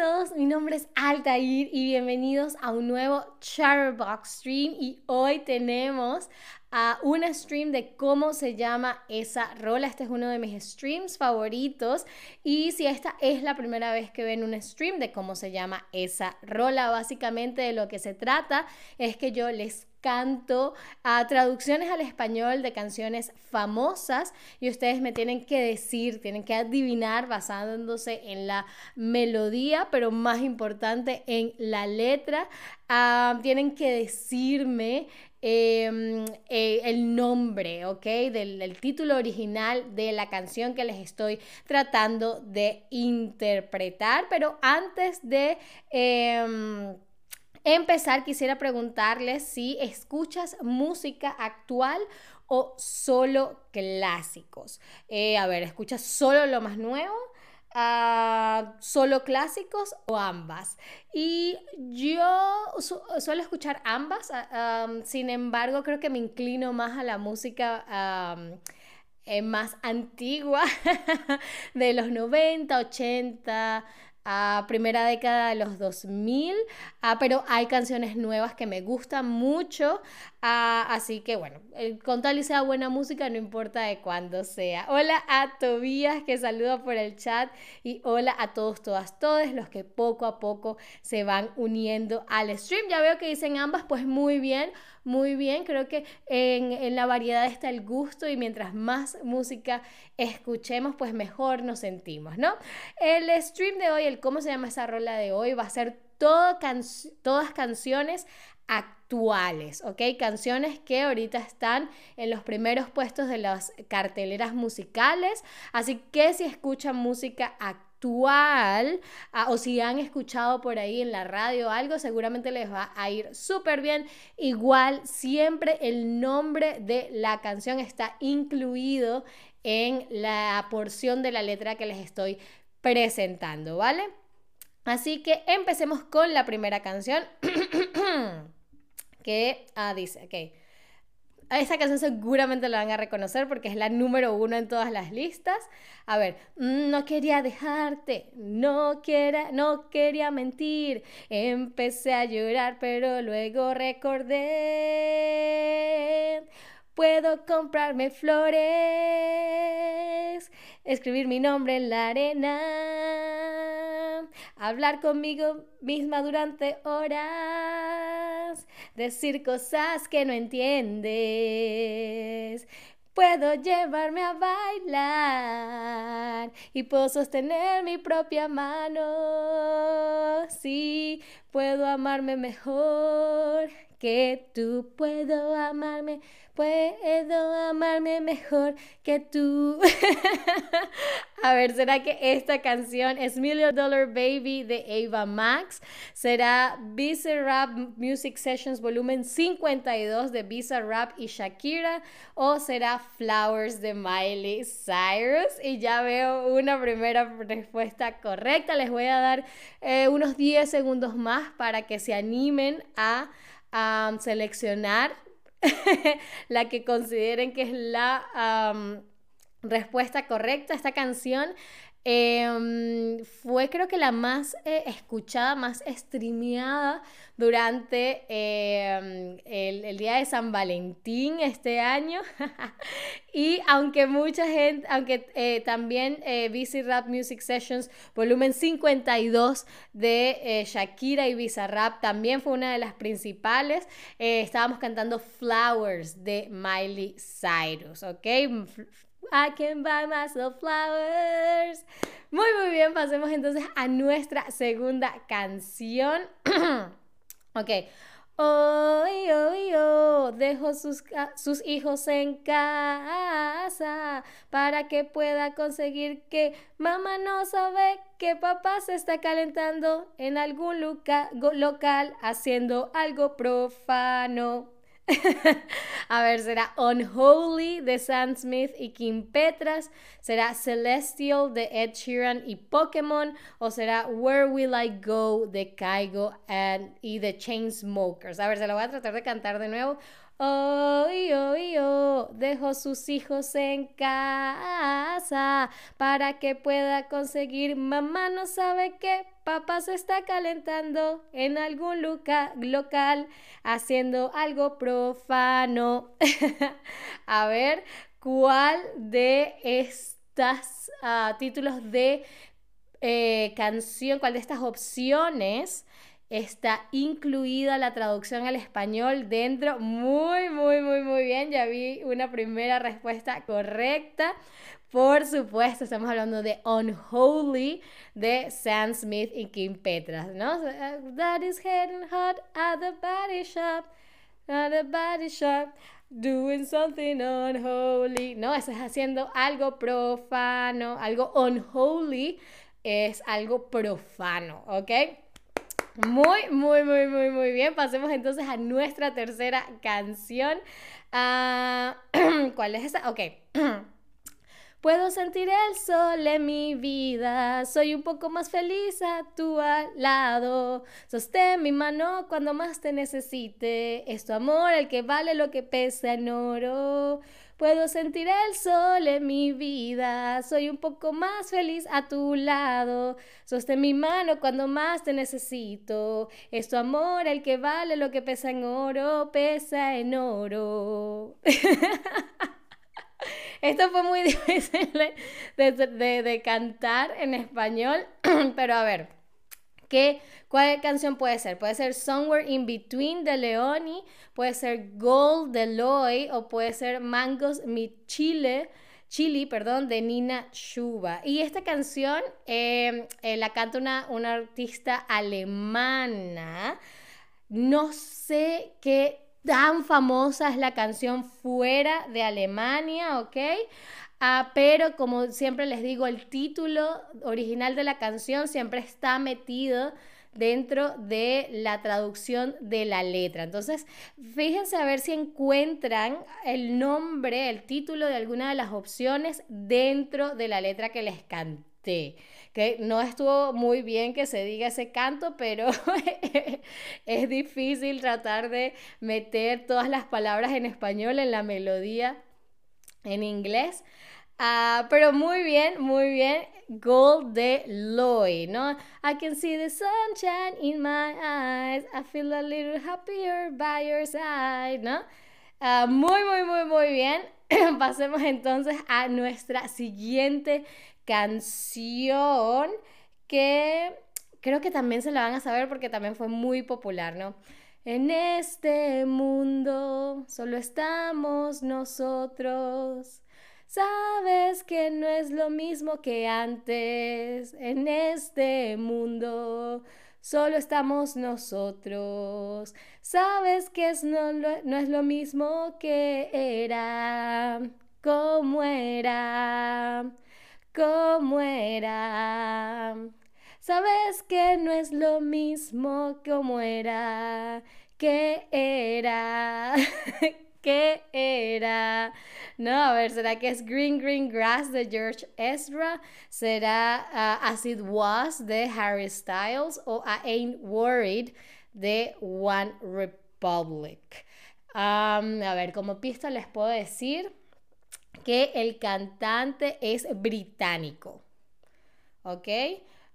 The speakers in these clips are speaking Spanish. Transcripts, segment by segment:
todos, mi nombre es Altair y bienvenidos a un nuevo Chatterbox Stream y hoy tenemos a un stream de cómo se llama esa rola. Este es uno de mis streams favoritos y si esta es la primera vez que ven un stream de cómo se llama esa rola, básicamente de lo que se trata es que yo les canto a traducciones al español de canciones famosas y ustedes me tienen que decir, tienen que adivinar basándose en la melodía, pero más importante en la letra. Ah, tienen que decirme em, eh, el nombre, ¿ok? Del, título original de la canción que les estoy tratando de interpretar, pero antes de... Em, empezar, quisiera preguntarles si escuchas música actual o solo clásicos. Eh, a ver, ¿escuchas solo lo más nuevo? Uh, solo clásicos o ambas. Y yo suelo escuchar ambas, ah, sin embargo creo que me inclino más a la música eh, más antigua de los 90, 80, a primera década de los 2000, ah, pero hay canciones nuevas que me gustan mucho, ah, así que bueno, con tal y sea buena música, no importa de cuándo sea. Hola a Tobías que saluda por el chat y hola a todos, todas, todos los que poco a poco se van uniendo al stream. Ya veo que dicen ambas, pues muy bien muy bien. Creo que en, la variedad está el gusto y mientras más música escuchemos, pues mejor nos sentimos, ¿no? El stream de hoy, el cómo se llama esa rola de hoy, va a ser todo todas canciones actuales, ¿ok? Canciones que ahorita están en los primeros puestos de las carteleras musicales. Así que si escuchan música actual, actual ah, o si han escuchado por ahí en la radio algo, seguramente les va a ir súper bien. Igual, siempre el nombre de la canción está incluido en la porción de la letra que les estoy presentando, ¿vale? Así que empecemos con la primera canción que ah, dice, ok. Esa canción seguramente la van a reconocer porque es la número uno en todas las listas. A ver, mm, no quería dejarte, no, no quería mentir. Empecé a llorar, pero luego recordé. Puedo comprarme flores, escribir mi nombre en la arena, hablar conmigo misma durante horas, decir cosas que no entiendes. Puedo llevarme a bailar y puedo sostener mi propia mano. Sí, puedo amarme mejor que tú. Puedo amarme Puedo amarme mejor que tú. A ver, ¿será que esta canción es Million Dollar Baby de Ava Max? ¿Será Visa Rap Music Sessions volumen 52 de Visa Rap y Shakira? ¿O será Flowers de Miley Cyrus? Y ya veo una primera respuesta correcta. Les voy a dar eh, unos 10 segundos más para que se animen a seleccionar la que consideren que es la respuesta correcta. Esta canción Em, fue creo que la más eh, escuchada, más streameada durante em, el, día de San Valentín este año. y aunque mucha gente, aunque eh, también eh, BC Rap Music Sessions, volumen 52 de Shakira y Visa Rap, también fue una de las principales. estábamos cantando Flowers de Miley Cyrus, ¿ok? I can buy myself flowers. Muy, muy bien, pasemos entonces a nuestra segunda canción. ok. Oh, oh, oh, dejo sus, sus hijos en casa para que pueda conseguir que mamá no sabe que papá se está calentando en algún local haciendo algo profano. a ver, será Unholy de Sam Smith y Kim Petras, será Celestial de Ed Sheeran y Pokémon, o será Where Will I Go de Kaigo and, y The Chainsmokers. A ver, se lo voy a tratar de cantar de nuevo. Oh, oh, oh, dejó sus hijos en casa para que pueda conseguir. Mamá no sabe qué Papá se está calentando en algún local haciendo algo profano. a ver, ¿cuál de estos ah, títulos de eh, canción, cuál de estas opciones está incluida la traducción al español dentro. Muy, muy, muy, muy bien. Ya vi una primera respuesta correcta. Por supuesto, estamos hablando de Unholy de Sam Smith y Kim Petras, ¿no? That is getting hot at the body shop, at the body shop, doing something unholy. No, eso es haciendo algo profano, algo unholy es algo profano, ¿ok? Muy, muy, muy, muy, muy bien. Pasemos entonces a nuestra tercera canción. Ah, ¿Cuál es esa? Ok. Puedo sentir el sol en mi vida, soy un poco más feliz a tu lado. Sostén mi mano cuando más te necesite, es tu amor el que vale lo que pesa en oro. Puedo sentir el sol en mi vida, soy un poco más feliz a tu lado. Sostén mi mano cuando más te necesito. Es tu amor el que vale lo que pesa en oro, pesa en oro. Esto fue muy difícil de, cantar en español, pero a ver. ¿Qué, ¿Cuál canción puede ser? Puede ser Somewhere in Between de Leoni, puede ser Gold de Loy o puede ser Mangos Mi Chile, Chili, perdón, de Nina Schuba. Y esta canción em, eh, la canta una, una artista alemana. No sé qué tan famosa es la canción fuera de Alemania, ¿ok? Ah, pero como siempre les digo, el título original de la canción siempre está metido dentro de la traducción de la letra. Entonces, fíjense a ver si encuentran el nombre, el título de alguna de las opciones dentro de la letra que les canté que no estuvo muy bien que se diga ese canto, pero es difícil tratar de meter todas las palabras en español en la melodía en inglés. Ah, pero muy bien, muy bien. Gold de Loy, ¿no? I can see the sunshine in my eyes. I feel a little happier by your side, ¿no? Ah, muy, muy, muy, muy bien. Pasemos entonces a nuestra siguiente canción que creo que también se la van a saber porque también fue muy popular, ¿no? En este mundo solo estamos nosotros. Sabes que no es lo mismo que antes. En este mundo solo estamos nosotros. Sabes que no, no es lo mismo que era, como era como era. Sabes que no es lo mismo como era, que era, que era. No, a ver, ¿será que es Green Green Grass de George Ezra? ¿Será As It Was de Harry Styles? ¿O I Ain't Worried de One Republic? Um, a ver, como pista les puedo decir que el cantante es británico. ¿Ok?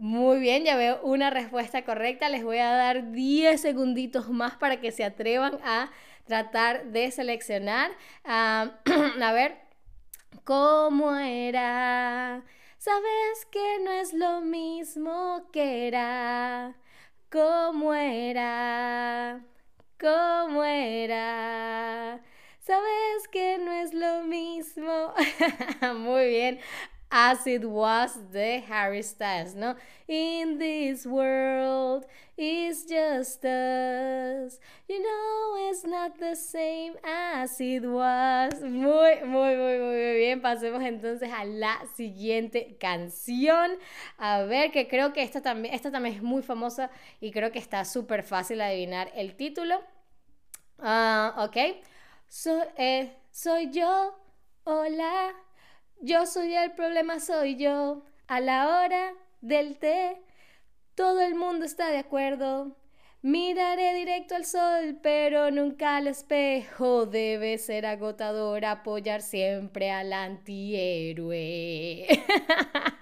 Muy bien, ya veo una respuesta correcta. Les voy a dar 10 segunditos más para que se atrevan a tratar de seleccionar. a ver, ¿cómo era? Sabes que no es lo mismo que era. ¿Cómo era? ¿Cómo era? Sabes que no es lo mismo. Muy bien. As it was de Harry Styles, ¿no? In this world, it's just us. You know, it's not the same as it was. Muy, muy, muy, muy bien. Pasemos entonces a la siguiente canción. A ver, que creo que esta también, esta también es muy famosa y creo que está súper fácil adivinar el título. Ah, ok. Soy, eh, soy yo, hola, yo soy el problema, soy yo. A la hora del té, todo el mundo está de acuerdo. Miraré directo al sol, pero nunca al espejo. Debe ser agotador apoyar siempre al antihéroe.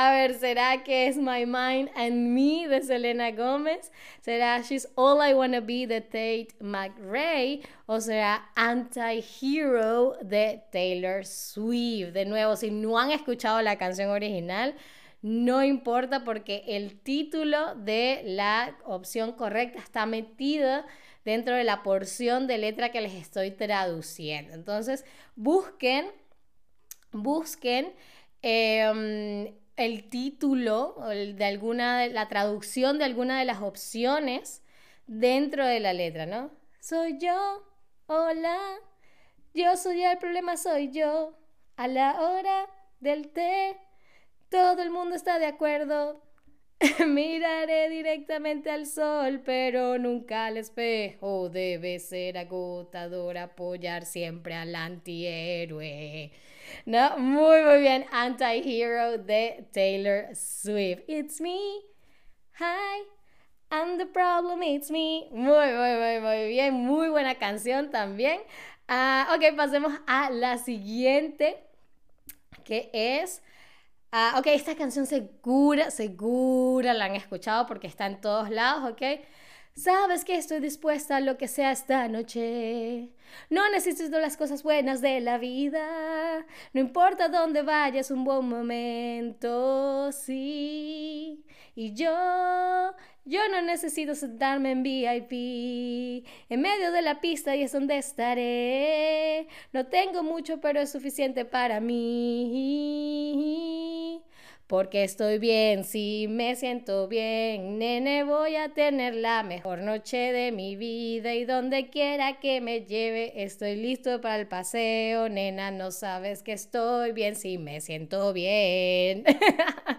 A ver, ¿será que es My Mind and Me de Selena Gómez? ¿Será She's All I Wanna Be de Tate McRae? ¿O será Anti-Hero de Taylor Swift? De nuevo, si no han escuchado la canción original, no importa porque el título de la opción correcta está metido dentro de la porción de letra que les estoy traduciendo. Entonces, busquen, busquen em, el título de alguna, la traducción de alguna de las opciones dentro de la letra, ¿no? Soy yo, hola, yo soy el problema, soy yo, a la hora del té, todo el mundo está de acuerdo, Miraré directamente al sol, pero nunca al espejo. Debe ser agotador apoyar siempre al antihéroe. No, muy, muy bien. Anti-Hero de Taylor Swift. It's me. Hi. And the problem it's me. Muy, muy, muy, muy bien. Muy buena canción también. Uh, ok, pasemos a la siguiente, que es Ah, ok, esta canción segura, segura la han escuchado porque está en todos lados, ok. Sabes que estoy dispuesta a lo que sea esta noche. No necesito las cosas buenas de la vida. No importa dónde vayas, un buen momento, sí. Y yo, yo no necesito sentarme en VIP. En medio de la pista y es donde estaré. No tengo mucho, pero es suficiente para mí. Porque estoy bien, sí, me siento bien, nene, voy a tener la mejor noche de mi vida y donde quiera que me lleve, estoy listo para el paseo, nena, no sabes que estoy bien, sí, me siento bien.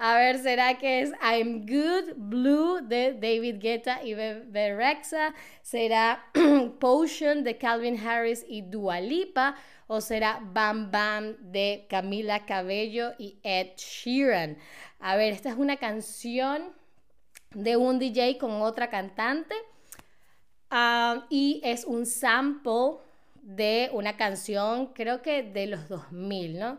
A ver, ¿será que es I'm Good Blue de David Guetta y Berexa? ¿Será Potion de Calvin Harris y Dua Lipa? ¿O será Bam Bam de Camila Cabello y Ed Sheeran? A ver, esta es una canción de un DJ con otra cantante ah, y es un sample de una canción, creo que de los 2000, ¿no?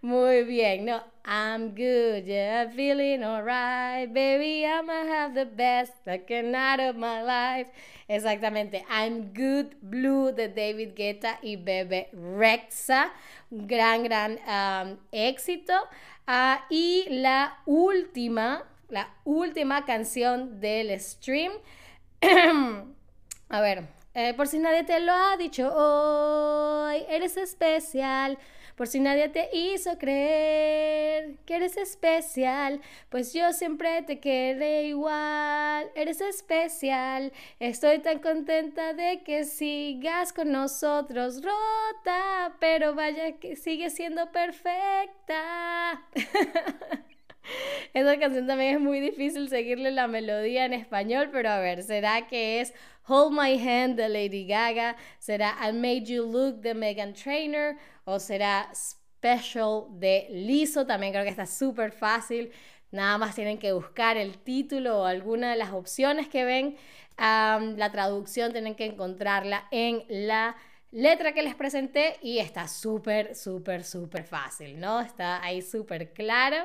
Muy bien, no. I'm good, yeah, I'm feeling alright. Baby, I'ma have the best fucking night of my life. Exactamente. I'm good, blue de David Guetta y Bebe Rexa. Gran, gran um, éxito. Ah, y la última, la última canción del stream. A ver, eh, por si nadie te lo ha dicho hoy, eres especial. Por si nadie te hizo creer que eres especial, pues yo siempre te quedé igual. Eres especial. Estoy tan contenta de que sigas con nosotros rota, pero vaya que sigue siendo perfecta. Esa canción también es muy difícil seguirle la melodía en español, pero a ver, ¿será que es Hold My Hand de Lady Gaga? ¿Será I Made You Look de Megan Trainor? ¿O será Special de Lizzo? También creo que está súper fácil. Nada más tienen que buscar el título o alguna de las opciones que ven. la traducción tienen que encontrarla en la letra que les presenté y está súper, súper, súper fácil, ¿no? Está ahí súper claro.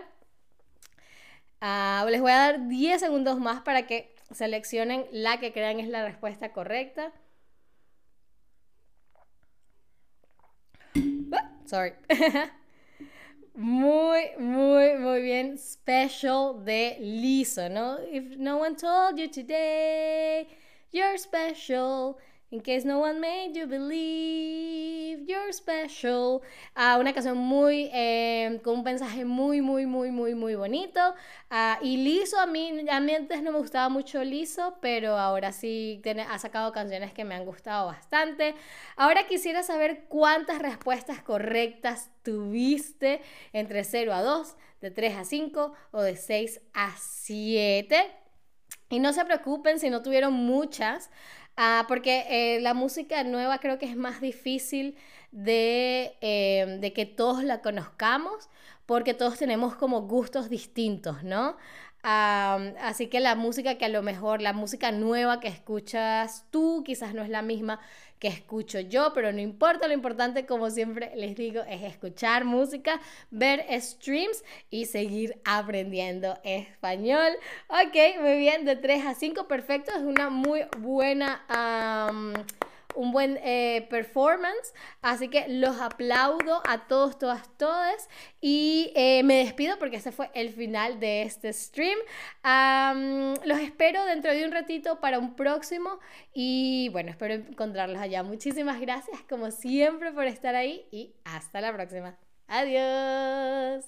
Ah, les voy a dar 10 segundos más para que seleccionen la que crean es la respuesta correcta. Ah, sorry. muy, muy, muy bien. Special de Lisa, ¿no? If no one told you today, you're special. In case no one made you believe you're special. Ah, una canción muy, eh, con un mensaje muy, muy, muy, muy, muy bonito. Ah, y Liso, a mí, a mí antes no me gustaba mucho Liso, pero ahora sí tiene, ha sacado canciones que me han gustado bastante. Ahora quisiera saber cuántas respuestas correctas tuviste entre 0 a 2, de 3 a 5 o de 6 a 7. Y no se preocupen si no tuvieron muchas. Ah, porque eh, la música nueva creo que es más difícil de, eh, de que todos la conozcamos, porque todos tenemos como gustos distintos, ¿no? Así que la música que a lo mejor, la música nueva que escuchas tú, quizás no es la misma que escucho yo, pero no importa, lo importante, como siempre les digo, es escuchar música, ver streams y seguir aprendiendo español. Ok, muy bien, de 3 a 5, perfecto, es una muy buena un buen eh, performance. Así que los aplaudo a todos, todas, todas. Y eh, me despido porque ese fue el final de este stream. los espero dentro de un ratito para un próximo. Y bueno, espero encontrarlos allá. Muchísimas gracias como siempre por estar ahí y hasta la próxima. Adiós.